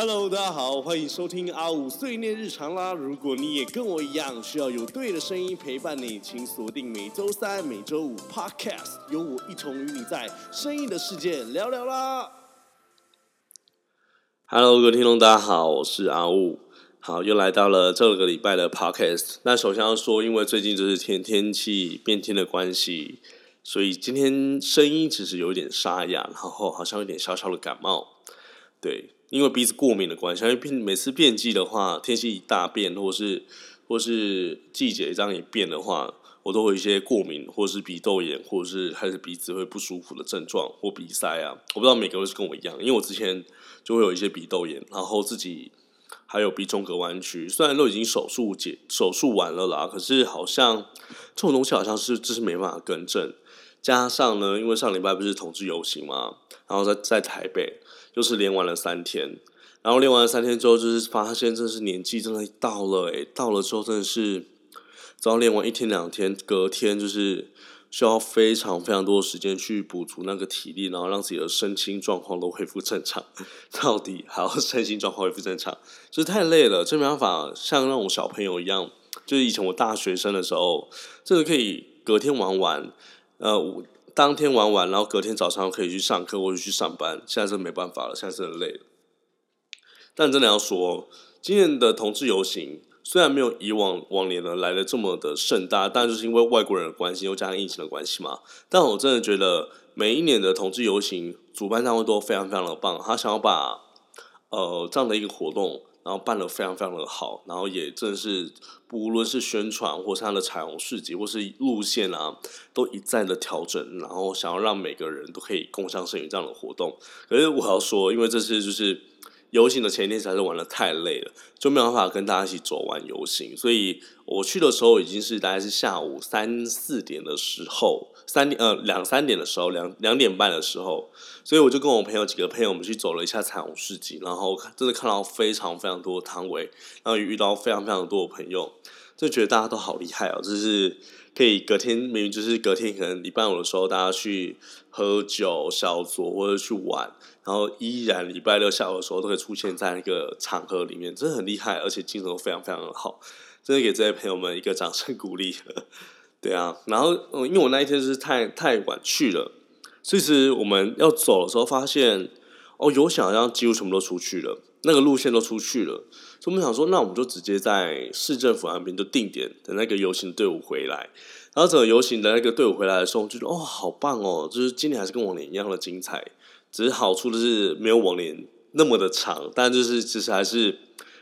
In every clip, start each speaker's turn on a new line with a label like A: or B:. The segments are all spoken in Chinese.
A: Hello，大家好，欢迎收听阿五碎念日常啦。如果你也跟我一样需要有对的声音陪伴你，请锁定每周三、每周五 Podcast，有我一同与你在声音的世界聊聊啦。Hello，各位听众，大家好，我是阿五。好，又来到了这个礼拜的 Podcast。那首先要说，因为最近就是天天气变天的关系，所以今天声音其实有点沙哑，然后好像有点小小的感冒。对，因为鼻子过敏的关系，因为变每次变季的话，天气一大变，或是或是季节这样一变的话，我都会一些过敏，或是鼻窦炎，或者是开始鼻子会不舒服的症状或鼻塞啊。我不知道每个人是跟我一样，因为我之前就会有一些鼻窦炎，然后自己还有鼻中隔弯曲，虽然都已经手术解手术完了啦，可是好像这种东西好像是就是没办法更正。加上呢，因为上礼拜不是同志游行嘛，然后在在台北。就是连玩了三天，然后连完了三天之后，就是发现真是年纪真的到了诶，到了之后真的是，只要练完一天两天，隔天就是需要非常非常多的时间去补足那个体力，然后让自己的身心状况都恢复正常。到底还要 身心状况恢复正常，就是太累了，真没办法像那种小朋友一样，就是以前我大学生的时候，真的可以隔天玩完，呃。当天玩完，然后隔天早上可以去上课或者去上班。现在是没办法了，现在是很累了。但真的要说，今年的同志游行虽然没有以往往年的来的这么的盛大，但就是因为外国人的关系，又加上疫情的关系嘛。但我真的觉得每一年的同志游行，主办单位都非常非常的棒，他想要把呃这样的一个活动。然后办的非常非常的好，然后也正是不论是宣传或是它的彩虹市集或是路线啊，都一再的调整，然后想要让每个人都可以共享盛举这样的活动。可是我要说，因为这次就是游行的前一天，实在是玩的太累了，就没有办法跟大家一起走完游行，所以我去的时候已经是大概是下午三四点的时候。三点呃两三点的时候，两两点半的时候，所以我就跟我朋友几个朋友，我们去走了一下彩虹市集，然后真的看到非常非常多的摊位，然后也遇到非常非常多的朋友，就觉得大家都好厉害哦！就是可以隔天明明就是隔天可能礼拜五的时候，大家去喝酒小酌或者去玩，然后依然礼拜六下午的时候都会出现在那个场合里面，真的很厉害，而且精神都非常非常的好，真的给这些朋友们一个掌声鼓励。对啊，然后嗯，因为我那一天是太太晚去了，所以其实我们要走的时候发现，哦，有想好像几乎全部都出去了，那个路线都出去了，所以我们想说，那我们就直接在市政府那边就定点等那个游行队伍回来，然后整个游行的那个队伍回来的时候，就觉得哦，好棒哦，就是今年还是跟往年一样的精彩，只是好处的是没有往年那么的长，但就是其实还是。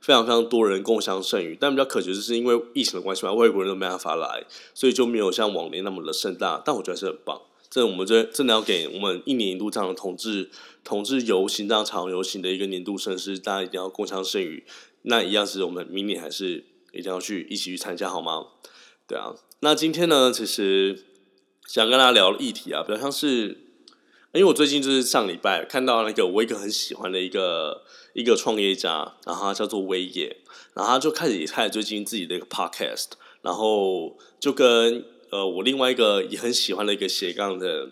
A: 非常非常多人共享盛举，但比较可惜就是因为疫情的关系嘛，外国人都没办法来，所以就没有像往年那么的盛大。但我觉得是很棒，这我们这真的要给我们一年一度这样的同志同志游行这样长游行的一个年度盛事，大家一定要共襄盛举。那一样是我们明年还是一定要去一起去参加好吗？对啊，那今天呢，其实想跟大家聊的议题啊，比较像是。因为我最近就是上礼拜看到那个我一个很喜欢的一个一个创业家，然后他叫做威野，然后他就开始也开始最近自己的一个 podcast，然后就跟呃我另外一个也很喜欢的一个斜杠的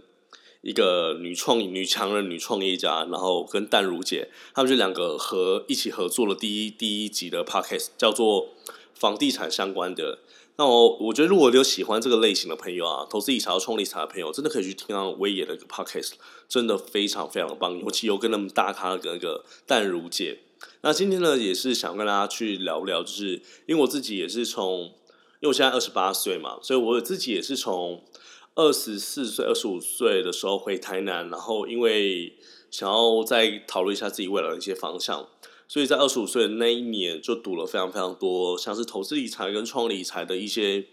A: 一个女创女强人女创业家，然后跟淡如姐，他们就两个合一起合作了第一第一集的 podcast，叫做房地产相关的。那我我觉得，如果有喜欢这个类型的朋友啊，投资理财、创理财的朋友，真的可以去听到威野的一个 podcast，真的非常非常的棒。尤其有跟他们大咖的那个淡如姐。那今天呢，也是想跟大家去聊聊，就是因为我自己也是从，因为我现在二十八岁嘛，所以我自己也是从二十四岁、二十五岁的时候回台南，然后因为想要再讨论一下自己未来的一些方向。所以在二十五岁的那一年，就读了非常非常多，像是投资理财跟创理财的一些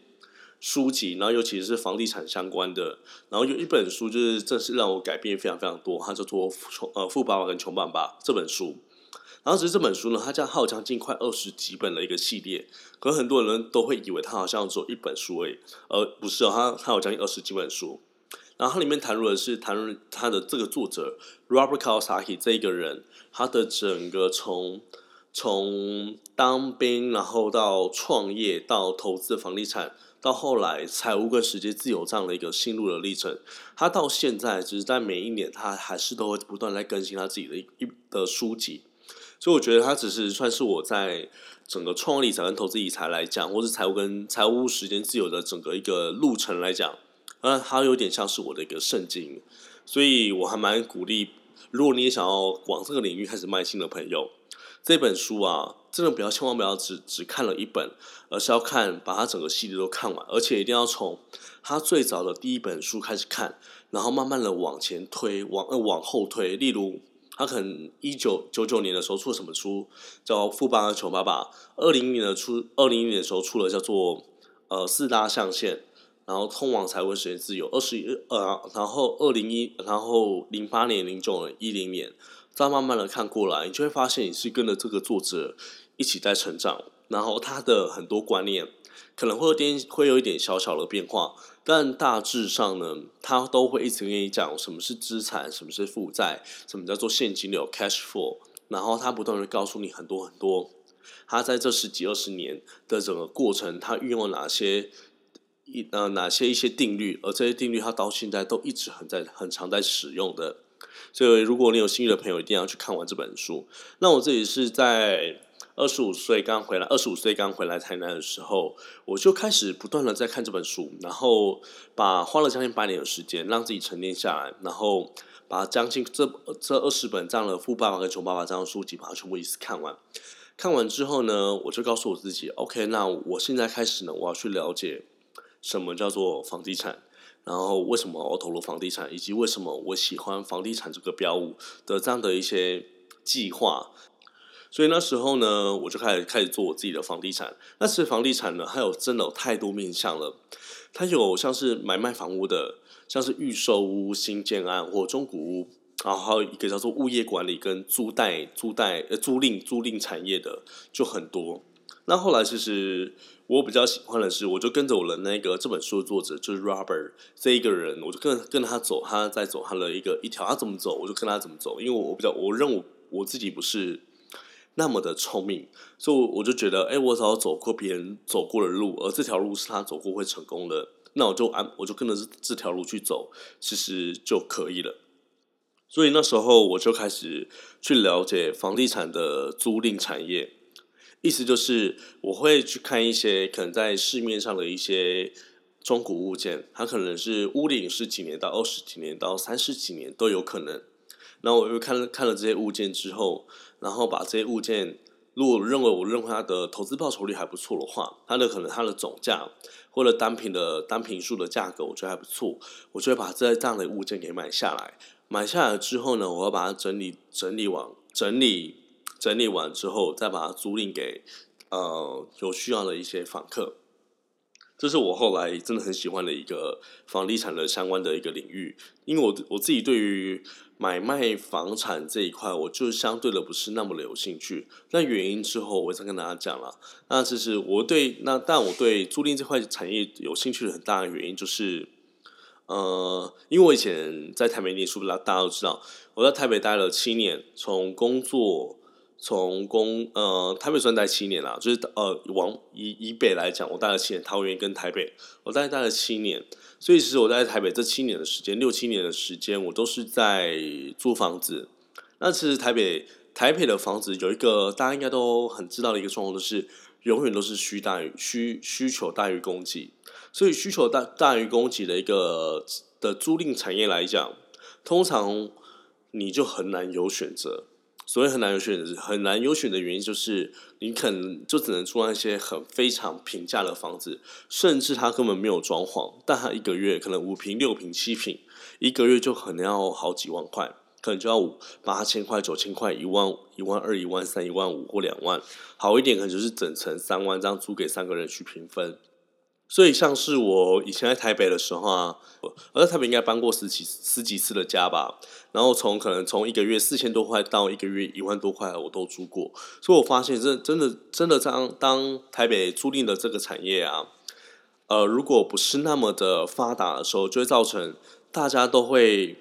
A: 书籍，然后尤其是房地产相关的。然后有一本书，就是正是让我改变非常非常多，它叫做《穷呃富爸爸跟穷爸爸》这本书。然后其实这本书呢，它将好将近快二十几本的一个系列，可能很多人都会以为它好像只有一本书而已，而不是哦，它它有将近二十几本书。然后它里面谈论的是谈论他的这个作者 Robert Kiyosaki 这一个人，他的整个从从当兵，然后到创业，到投资房地产，到后来财务跟时间自由这样的一个心路的历程。他到现在，只是在每一年，他还是都会不断在更新他自己的一的书籍。所以我觉得它只是算是我在整个创理财跟投资理财来讲，或是财务跟财务时间自由的整个一个路程来讲，呃，它有点像是我的一个圣经，所以我还蛮鼓励，如果你也想要往这个领域开始迈进的朋友，这本书啊，真的不要千万不要只只看了一本，而是要看把它整个系列都看完，而且一定要从它最早的第一本书开始看，然后慢慢的往前推，往呃往后推，例如。他可能一九九九年的时候出了什么书，叫《富爸爸穷爸爸》。二零年的出，二零年的时候出了叫做呃四大象限，然后通往财务实现自由。二十一呃，然后二零一，然后零八年、零九年、一零年，再慢慢的看过来，你就会发现你是跟着这个作者一起在成长，然后他的很多观念可能会有点会有一点小小的变化。但大致上呢，他都会一直跟你讲什么是资产，什么是负债，什么叫做现金流 （cash flow）。然后他不断的告诉你很多很多，他在这十几二十年的整个过程，他运用哪些一呃哪些一些定律，而这些定律他到现在都一直很在很常在使用的。所以如果你有兴趣的朋友，一定要去看完这本书。那我这里是在。二十五岁刚回来，二十五岁刚回来台南的时候，我就开始不断的在看这本书，然后把花了将近八年的时间让自己沉淀下来，然后把将近这这二十本这样的《富爸爸跟穷爸爸》这样的书籍把它全部一次看完。看完之后呢，我就告诉我自己，OK，那我现在开始呢，我要去了解什么叫做房地产，然后为什么我投入房地产，以及为什么我喜欢房地产这个标物的这样的一些计划。所以那时候呢，我就开始开始做我自己的房地产。那其实房地产呢，它有真的有太多面向了。它有像是买卖房屋的，像是预售屋、新建案或中古屋，然后还有一个叫做物业管理跟租贷、租贷呃租赁、租赁产业的就很多。那后来其实我比较喜欢的是，我就跟着我的那个这本书的作者就是 Robert 这一个人，我就跟跟他走，他在走他的一个一条，他怎么走我就跟他怎么走，因为我比较我认为我自己不是。那么的聪明，所以我就觉得，哎，我只要走过别人走过的路，而这条路是他走过会成功的，那我就按我就跟着这条路去走，其实就可以了。所以那时候我就开始去了解房地产的租赁产业，意思就是我会去看一些可能在市面上的一些中古物件，它可能是屋龄是几年到二十几年到三十几年都有可能。那我又看了看了这些物件之后。然后把这些物件，如果认为我认为它的投资报酬率还不错的话，它的可能它的总价或者单品的单品数的价格，我觉得还不错，我就会把这这样的物件给买下来。买下来之后呢，我要把它整理整理完，整理整理完之后，再把它租赁给呃有需要的一些访客。这是我后来真的很喜欢的一个房地产的相关的一个领域，因为我我自己对于买卖房产这一块，我就相对的不是那么的有兴趣。那原因之后我再跟大家讲了。那其实我对那但我对租赁这块产业有兴趣的很大的原因就是，呃，因为我以前在台北念书，大大家都知道，我在台北待了七年，从工作。从公呃台北算待七年啦，就是呃往以以北来讲，我待了七年，桃园跟台北，我大概待了七年，所以其实我在台北这七年的时间，六七年的时间，我都是在租房子。那其实台北台北的房子有一个大家应该都很知道的一个状况，就是永远都是需大于需需求大于供给，所以需求大大于供给的一个的租赁产业来讲，通常你就很难有选择。所以很难有选择，很难有选的原因就是，你可能就只能租那些很非常平价的房子，甚至它根本没有装潢，但它一个月可能五平、六平、七平，一个月就可能要好几万块，可能就要五八千块、九千块、一万、一万二、一万三、一万五或两万，好一点可能就是整层三万，这样租给三个人去平分。所以，像是我以前在台北的时候啊，我在台北应该搬过十几十几次的家吧。然后从可能从一个月四千多块到一个月一万多块，我都租过。所以我发现，真真的真的当当台北租赁的这个产业啊，呃，如果不是那么的发达的时候，就会造成大家都会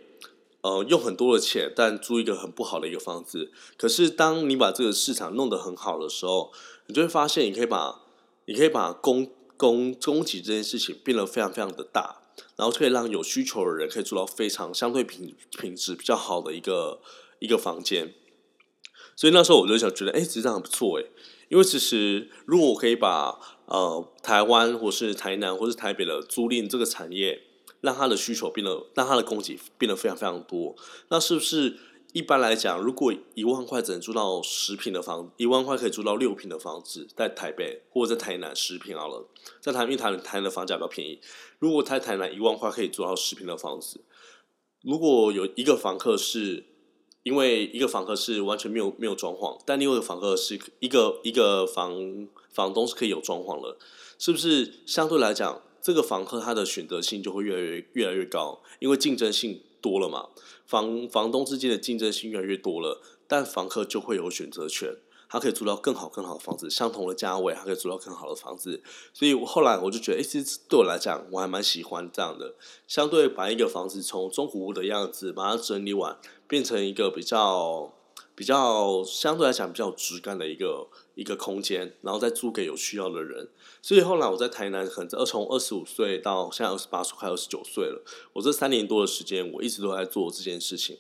A: 呃用很多的钱，但租一个很不好的一个房子。可是，当你把这个市场弄得很好的时候，你就会发现，你可以把你可以把供供供给这件事情变得非常非常的大，然后可以让有需求的人可以住到非常相对品品质比较好的一个一个房间。所以那时候我就想觉得，哎，其实这样不错哎。因为其实如果我可以把呃台湾或是台南或是台北的租赁这个产业，让它的需求变得，让它的供给变得非常非常多，那是不是一般来讲，如果一万块只能租到十平的房，一万块可以租到六平的房子，在台北或者在台南十平好了，在台因为台台南的房价比较便宜，如果在台南一万块可以租到十平的房子，如果有一个房客是。因为一个房客是完全没有没有装潢，但另外一个房客是一个一个房房东是可以有装潢了，是不是相对来讲，这个房客他的选择性就会越来越越来越高？因为竞争性多了嘛，房房东之间的竞争性越来越多了，但房客就会有选择权。他可以租到更好、更好的房子，相同的价位，他可以租到更好的房子。所以后来我就觉得，哎，其实对我来讲，我还蛮喜欢这样的。相对把一个房子从中古屋的样子把它整理完，变成一个比较、比较相对来讲比较质感的一个一个空间，然后再租给有需要的人。所以后来我在台南，可能二从二十五岁到现在二十八岁，快二十九岁了。我这三年多的时间，我一直都在做这件事情。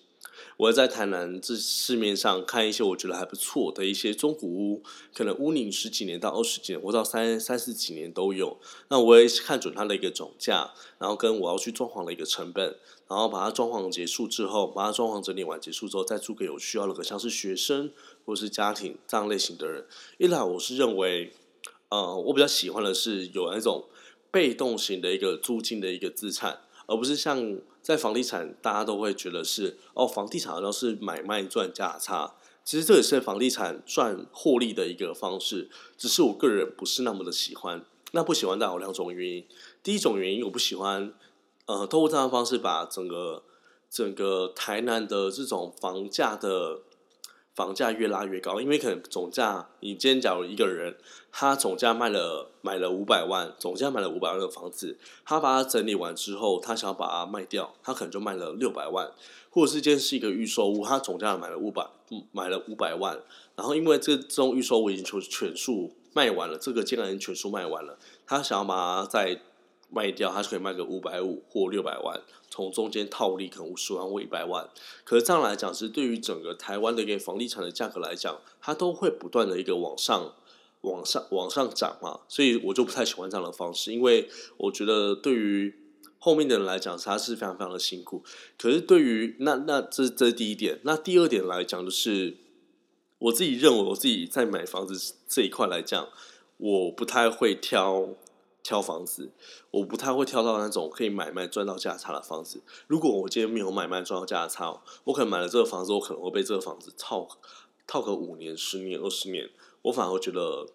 A: 我在台南这市面上看一些我觉得还不错的一些中古屋，可能屋龄十几年到二十几年，或到三三四几年都有。那我也看准它的一个总价，然后跟我要去装潢的一个成本，然后把它装潢结束之后，把它装潢整理完结束之后，再租给有需要的，像是学生或是家庭这样类型的人。一来我是认为，呃，我比较喜欢的是有那种被动型的一个租金的一个资产，而不是像。在房地产，大家都会觉得是哦，房地产好像是买卖赚价差。其实这也是房地产赚获利的一个方式，只是我个人不是那么的喜欢。那不喜欢，大有两种原因。第一种原因，我不喜欢，呃，透过这样的方式把整个整个台南的这种房价的。房价越拉越高，因为可能总价，你今天假如一个人，他总价卖了买了五百万，总价买了五百万的房子，他把它整理完之后，他想要把它卖掉，他可能就卖了六百万，或者是今天是一个预售屋，他总价买了五百，买了五百万，然后因为这这种预售屋已经全全数卖完了，这个竟然全数卖完了，他想要把它再卖掉，他就可以卖个五百五或六百万。从中间套利可能五十万或一百万，可是这样来讲，是对于整个台湾的一个房地产的价格来讲，它都会不断的一个往上、往上、往上涨嘛，所以我就不太喜欢这样的方式，因为我觉得对于后面的人来讲，他是非常非常的辛苦。可是对于那那这这是第一点，那第二点来讲，就是我自己认为，我自己在买房子这一块来讲，我不太会挑。挑房子，我不太会挑到那种可以买卖赚到价差的房子。如果我今天没有买卖赚到价差，我可能买了这个房子，我可能会被这个房子套套个五年、十年、二十年，我反而觉得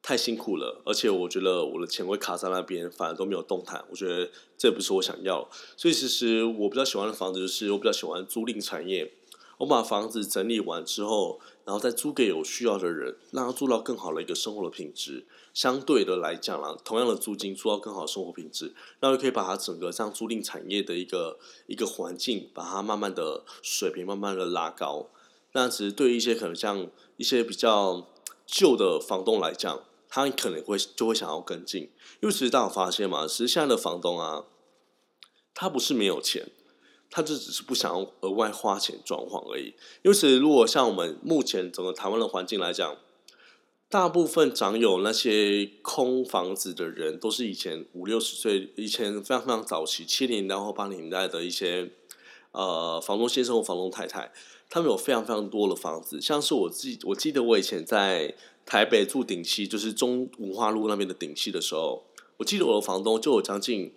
A: 太辛苦了。而且我觉得我的钱会卡在那边，反而都没有动弹。我觉得这不是我想要。所以其实我比较喜欢的房子，就是我比较喜欢租赁产业。我把房子整理完之后，然后再租给有需要的人，让他租到更好的一个生活的品质。相对的来讲啦，同样的租金租到更好的生活品质，那就可以把它整个像租赁产业的一个一个环境，把它慢慢的水平慢慢的拉高。那其实对于一些可能像一些比较旧的房东来讲，他可能会就会想要跟进，因为其实大家有发现嘛，其实现在的房东啊，他不是没有钱。他就只是不想要额外花钱装潢而已。因为其实如果像我们目前整个台湾的环境来讲，大部分长有那些空房子的人，都是以前五六十岁、以前非常非常早期七零年代或八零年代的一些呃房东先生或房东太太，他们有非常非常多的房子。像是我自己，我记得我以前在台北住顶溪，就是中文化路那边的顶溪的时候，我记得我的房东就有将近。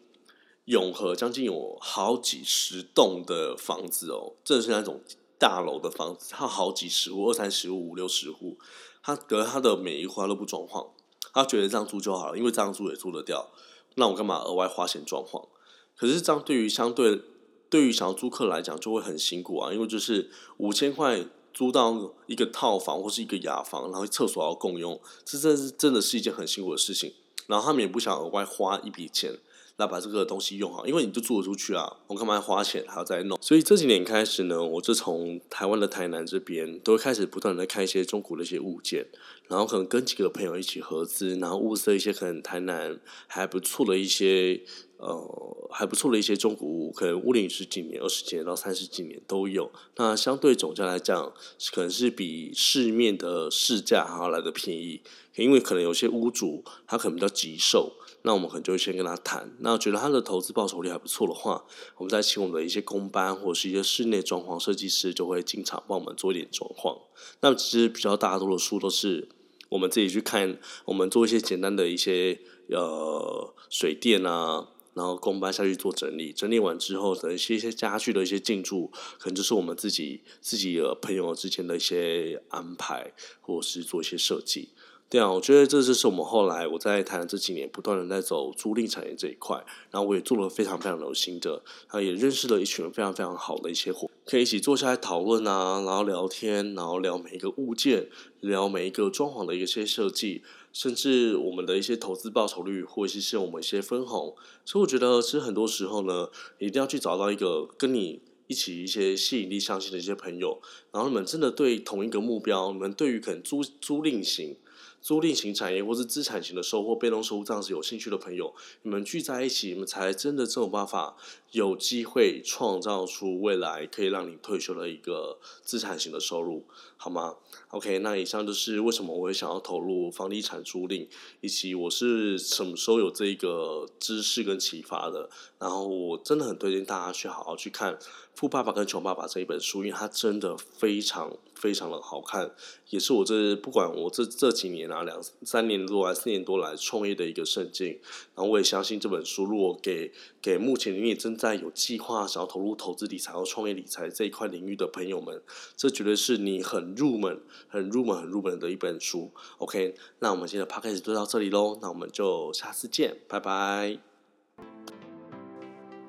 A: 永和将近有好几十栋的房子哦，真的是那种大楼的房子，它好几十户，二三十户、五六十户，他得他的每一户他都不装潢，他觉得这样租就好了，因为这样租也租得掉，那我干嘛额外花钱装潢？可是这样对于相对对于想要租客来讲就会很辛苦啊，因为就是五千块租到一个套房或是一个雅房，然后厕所要共用，这真是真的是一件很辛苦的事情，然后他们也不想额外花一笔钱。那把这个东西用好，因为你就租得出去啊，我干嘛要花钱还要再弄？所以这几年开始呢，我就从台湾的台南这边，都开始不断的看一些中国的一些物件，然后可能跟几个朋友一起合资，然后物色一些可能台南还不错的一些。呃还不错的一些中古屋，可能屋龄十几年、二十几年到三十几年都有。那相对总价来讲，可能是比市面的市价还要来的便宜，因为可能有些屋主他可能比较急售。那我们可能就会先跟他谈，那觉得他的投资报酬率还不错的话，我们再请我们的一些工班或者是一些室内装潢设计师，就会经常帮我们做一点装潢。那其实比较大多的书都是我们自己去看，我们做一些简单的一些呃水电啊，然后工班下去做整理，整理完之后的一些一些家具的一些进驻，可能就是我们自己自己的朋友之间的一些安排，或者是做一些设计。对啊，我觉得这就是我们后来我在谈这几年不断的在走租赁产业这一块，然后我也做了非常非常有心得，然后也认识了一群非常非常好的一些伙，可以一起坐下来讨论啊，然后聊天，然后聊每一个物件，聊每一个装潢的一些设计，甚至我们的一些投资报酬率，或者是我们一些分红。所以我觉得其实很多时候呢，一定要去找到一个跟你一起一些吸引力相近的一些朋友，然后你们真的对同一个目标，你们对于可能租租赁型。租赁型产业或是资产型的收获、被动收入这样子有兴趣的朋友，你们聚在一起，你们才真的这种办法有机会创造出未来可以让你退休的一个资产型的收入，好吗？OK，那以上就是为什么我会想要投入房地产租赁，以及我是什么时候有这一个知识跟启发的。然后我真的很推荐大家去好好去看《富爸爸跟穷爸爸》这一本书，因为它真的非常非常的好看，也是我这不管我这这几年啊。两三年多来，四年多来创业的一个圣经，然后我也相信这本书，如果给给目前你也正在有计划想要投入投资理财或创业理财这一块领域的朋友们，这绝对是你很入门、很入门、很入门的一本书。OK，那我们今天的 podcast 就到这里喽，那我们就下次见，拜拜。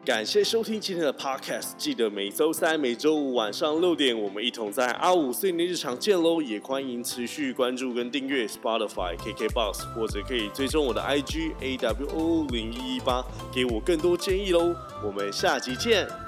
A: 感谢收听今天的 Podcast，记得每周三、每周五晚上六点，我们一同在阿五碎念日常见喽！也欢迎持续关注跟订阅 Spotify、KKBox，或者可以追踪我的 IG AWO 零一一八，给我更多建议喽！我们下集见。